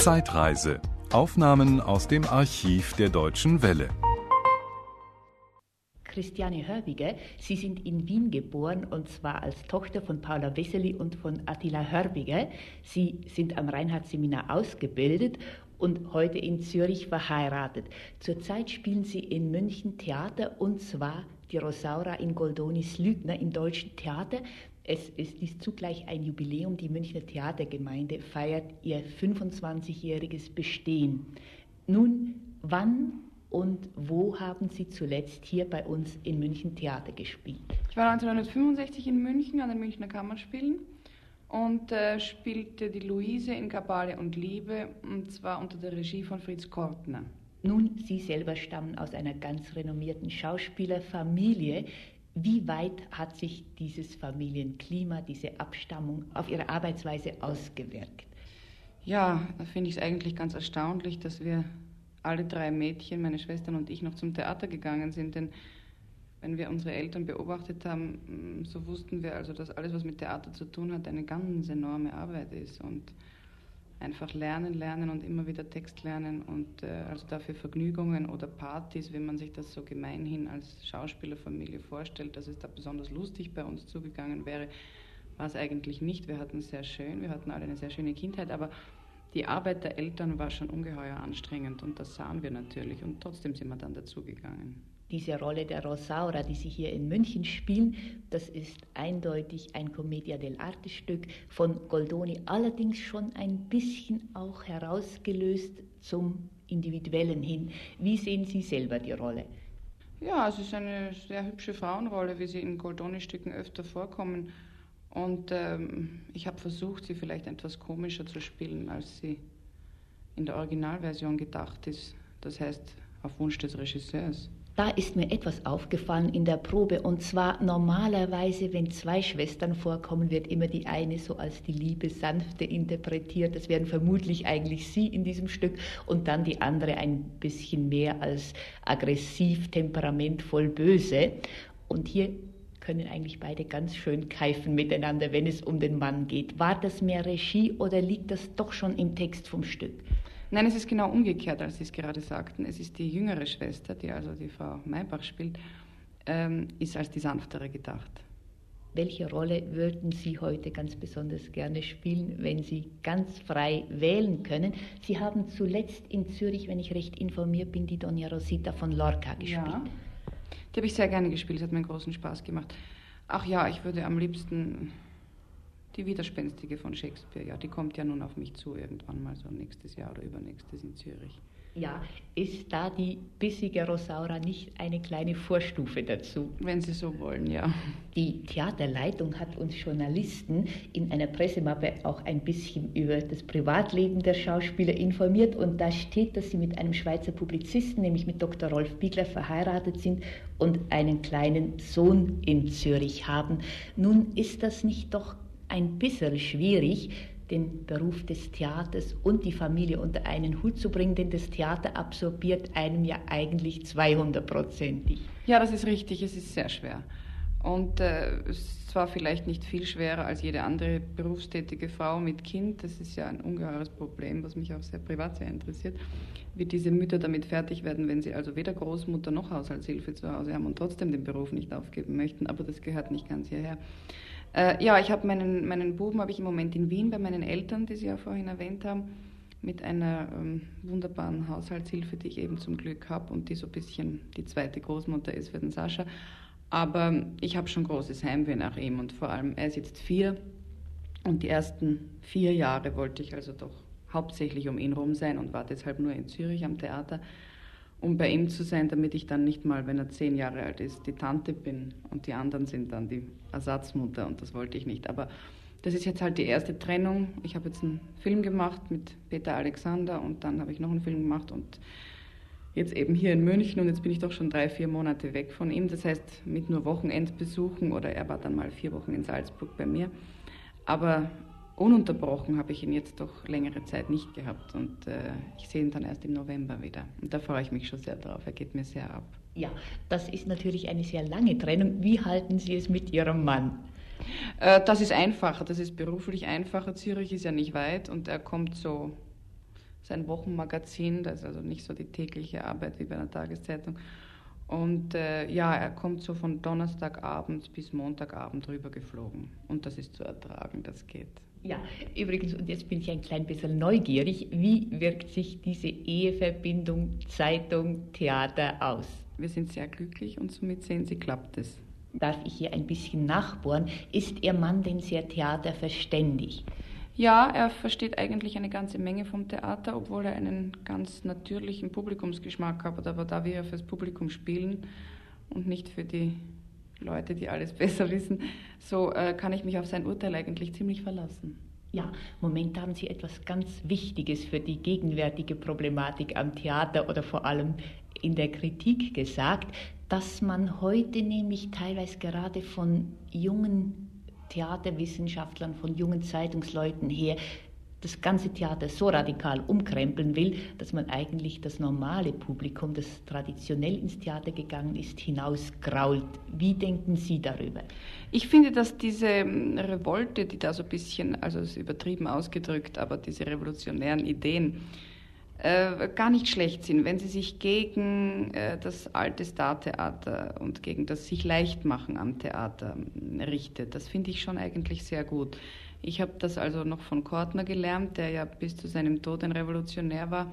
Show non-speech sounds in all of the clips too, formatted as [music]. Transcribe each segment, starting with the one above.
Zeitreise. Aufnahmen aus dem Archiv der Deutschen Welle. Christiane Hörbiger, Sie sind in Wien geboren und zwar als Tochter von Paula Wessely und von Attila Hörbiger. Sie sind am Reinhardt-Seminar ausgebildet und heute in Zürich verheiratet. Zurzeit spielen Sie in München Theater und zwar die Rosaura in Goldonis Lügner im Deutschen Theater. Es ist dies zugleich ein Jubiläum. Die Münchner Theatergemeinde feiert ihr 25-jähriges Bestehen. Nun, wann und wo haben Sie zuletzt hier bei uns in München Theater gespielt? Ich war 1965 in München an den Münchner Kammerspielen und äh, spielte die Luise in Kabale und Liebe und zwar unter der Regie von Fritz Kortner. Nun, Sie selber stammen aus einer ganz renommierten Schauspielerfamilie. Wie weit hat sich dieses Familienklima, diese Abstammung auf Ihre Arbeitsweise ausgewirkt? Ja, da finde ich es eigentlich ganz erstaunlich, dass wir alle drei Mädchen, meine Schwestern und ich, noch zum Theater gegangen sind, denn wenn wir unsere Eltern beobachtet haben, mm, so wussten wir also, dass alles, was mit Theater zu tun hat, eine ganz enorme Arbeit ist und einfach lernen, lernen und immer wieder Text lernen und äh, also dafür Vergnügungen oder Partys, wenn man sich das so gemeinhin als Schauspielerfamilie vorstellt, dass es da besonders lustig bei uns zugegangen wäre, war es eigentlich nicht. Wir hatten sehr schön, wir hatten alle eine sehr schöne Kindheit, aber die Arbeit der Eltern war schon ungeheuer anstrengend und das sahen wir natürlich und trotzdem sind wir dann dazugegangen diese Rolle der Rosaura, die Sie hier in München spielen, das ist eindeutig ein Commedia dell'arte Stück von Goldoni, allerdings schon ein bisschen auch herausgelöst zum Individuellen hin. Wie sehen Sie selber die Rolle? Ja, es ist eine sehr hübsche Frauenrolle, wie sie in Goldoni-Stücken öfter vorkommen. Und ähm, ich habe versucht, sie vielleicht etwas komischer zu spielen, als sie in der Originalversion gedacht ist. Das heißt, auf Wunsch des Regisseurs da ist mir etwas aufgefallen in der Probe. Und zwar normalerweise, wenn zwei Schwestern vorkommen, wird immer die eine so als die liebe, sanfte interpretiert. Das wären vermutlich eigentlich sie in diesem Stück. Und dann die andere ein bisschen mehr als aggressiv, temperamentvoll, böse. Und hier können eigentlich beide ganz schön keifen miteinander, wenn es um den Mann geht. War das mehr Regie oder liegt das doch schon im Text vom Stück? Nein, es ist genau umgekehrt, als Sie es gerade sagten. Es ist die jüngere Schwester, die also die Frau Maybach spielt, ähm, ist als die sanftere gedacht. Welche Rolle würden Sie heute ganz besonders gerne spielen, wenn Sie ganz frei wählen können? Sie haben zuletzt in Zürich, wenn ich recht informiert bin, die Dona Rosita von Lorca gespielt. Ja, die habe ich sehr gerne gespielt, hat mir großen Spaß gemacht. Ach ja, ich würde am liebsten die Widerspenstige von Shakespeare, ja, die kommt ja nun auf mich zu irgendwann mal so nächstes Jahr oder übernächstes in Zürich. Ja, ist da die bissige Rosaura nicht eine kleine Vorstufe dazu? Wenn Sie so wollen, ja. Die Theaterleitung hat uns Journalisten in einer Pressemappe auch ein bisschen über das Privatleben der Schauspieler informiert und da steht, dass sie mit einem Schweizer Publizisten, nämlich mit Dr. Rolf Biegler, verheiratet sind und einen kleinen Sohn in Zürich haben. Nun ist das nicht doch ein bisschen schwierig, den Beruf des Theaters und die Familie unter einen Hut zu bringen, denn das Theater absorbiert einem ja eigentlich 200-prozentig. Ja, das ist richtig, es ist sehr schwer. Und äh, es vielleicht nicht viel schwerer als jede andere berufstätige Frau mit Kind. Das ist ja ein ungeheures Problem, was mich auch sehr privat sehr interessiert, wie diese Mütter damit fertig werden, wenn sie also weder Großmutter noch Haushaltshilfe zu Hause haben und trotzdem den Beruf nicht aufgeben möchten. Aber das gehört nicht ganz hierher. Äh, ja, ich habe meinen, meinen Buben habe ich im Moment in Wien bei meinen Eltern, die Sie ja vorhin erwähnt haben, mit einer ähm, wunderbaren Haushaltshilfe, die ich eben zum Glück habe und die so ein bisschen die zweite Großmutter ist für den Sascha. Aber ich habe schon großes Heimweh nach ihm und vor allem, er ist jetzt vier und die ersten vier Jahre wollte ich also doch hauptsächlich um ihn rum sein und war deshalb nur in Zürich am Theater um bei ihm zu sein, damit ich dann nicht mal, wenn er zehn Jahre alt ist, die Tante bin und die anderen sind dann die Ersatzmutter und das wollte ich nicht. Aber das ist jetzt halt die erste Trennung. Ich habe jetzt einen Film gemacht mit Peter Alexander und dann habe ich noch einen Film gemacht und jetzt eben hier in München und jetzt bin ich doch schon drei, vier Monate weg von ihm. Das heißt, mit nur Wochenendbesuchen oder er war dann mal vier Wochen in Salzburg bei mir. Aber ununterbrochen habe ich ihn jetzt doch längere Zeit nicht gehabt und äh, ich sehe ihn dann erst im November wieder. Und da freue ich mich schon sehr drauf. Er geht mir sehr ab. Ja, das ist natürlich eine sehr lange Trennung. Wie halten Sie es mit Ihrem Mann? Äh, das ist einfacher, das ist beruflich einfacher. Zürich ist ja nicht weit und er kommt so sein Wochenmagazin, das ist also nicht so die tägliche Arbeit wie bei einer Tageszeitung. Und äh, ja, er kommt so von Donnerstagabend bis Montagabend rübergeflogen. Und das ist zu ertragen, das geht. Ja, übrigens, und jetzt bin ich ein klein bisschen neugierig, wie wirkt sich diese Eheverbindung Zeitung, Theater aus? Wir sind sehr glücklich und somit sehen Sie, klappt es. Darf ich hier ein bisschen nachbohren? Ist Ihr Mann denn sehr theaterverständig? Ja, er versteht eigentlich eine ganze Menge vom Theater, obwohl er einen ganz natürlichen Publikumsgeschmack hat. Aber da wir ja fürs Publikum spielen und nicht für die Leute, die alles [laughs] besser wissen, so äh, kann ich mich auf sein Urteil eigentlich ziemlich verlassen. Ja, Moment haben Sie etwas ganz Wichtiges für die gegenwärtige Problematik am Theater oder vor allem in der Kritik gesagt, dass man heute nämlich teilweise gerade von jungen Theaterwissenschaftlern, von jungen Zeitungsleuten her das ganze Theater so radikal umkrempeln will, dass man eigentlich das normale Publikum, das traditionell ins Theater gegangen ist, hinausgrault. Wie denken Sie darüber? Ich finde, dass diese ähm, Revolte, die da so ein bisschen, also es ist übertrieben ausgedrückt, aber diese revolutionären Ideen, äh, gar nicht schlecht sind, wenn sie sich gegen äh, das alte Startheater und gegen das sich leicht machen am Theater äh, richtet. Das finde ich schon eigentlich sehr gut. Ich habe das also noch von Kortner gelernt, der ja bis zu seinem Tod ein Revolutionär war.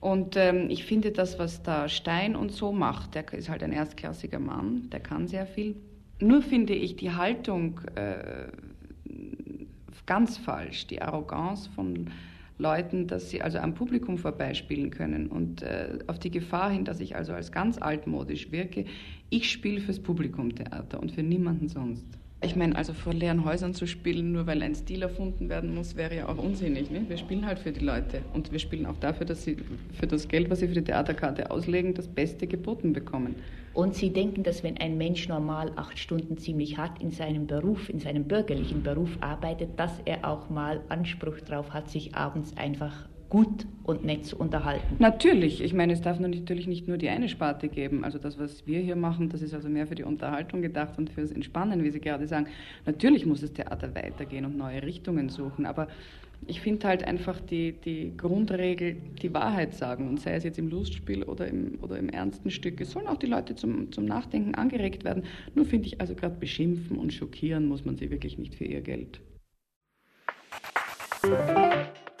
Und ähm, ich finde das, was da Stein und so macht, der ist halt ein erstklassiger Mann, der kann sehr viel. Nur finde ich die Haltung äh, ganz falsch, die Arroganz von Leuten, dass sie also am Publikum vorbeispielen können und äh, auf die Gefahr hin, dass ich also als ganz altmodisch wirke, ich spiele fürs Publikum Theater und für niemanden sonst. Ich meine, also vor leeren Häusern zu spielen, nur weil ein Stil erfunden werden muss, wäre ja auch unsinnig. Ne? Wir spielen halt für die Leute und wir spielen auch dafür, dass sie für das Geld, was sie für die Theaterkarte auslegen, das Beste geboten bekommen. Und Sie denken, dass wenn ein Mensch normal acht Stunden ziemlich hart in seinem Beruf, in seinem bürgerlichen Beruf arbeitet, dass er auch mal Anspruch darauf hat, sich abends einfach gut und nett zu unterhalten. Natürlich. Ich meine, es darf natürlich nicht nur die eine Sparte geben. Also das, was wir hier machen, das ist also mehr für die Unterhaltung gedacht und fürs Entspannen, wie Sie gerade sagen. Natürlich muss das Theater weitergehen und neue Richtungen suchen, aber ich finde halt einfach die, die Grundregel, die Wahrheit sagen, und sei es jetzt im Lustspiel oder im, oder im ernsten Stück, es sollen auch die Leute zum, zum Nachdenken angeregt werden. Nur finde ich also gerade beschimpfen und schockieren muss man sie wirklich nicht für ihr Geld.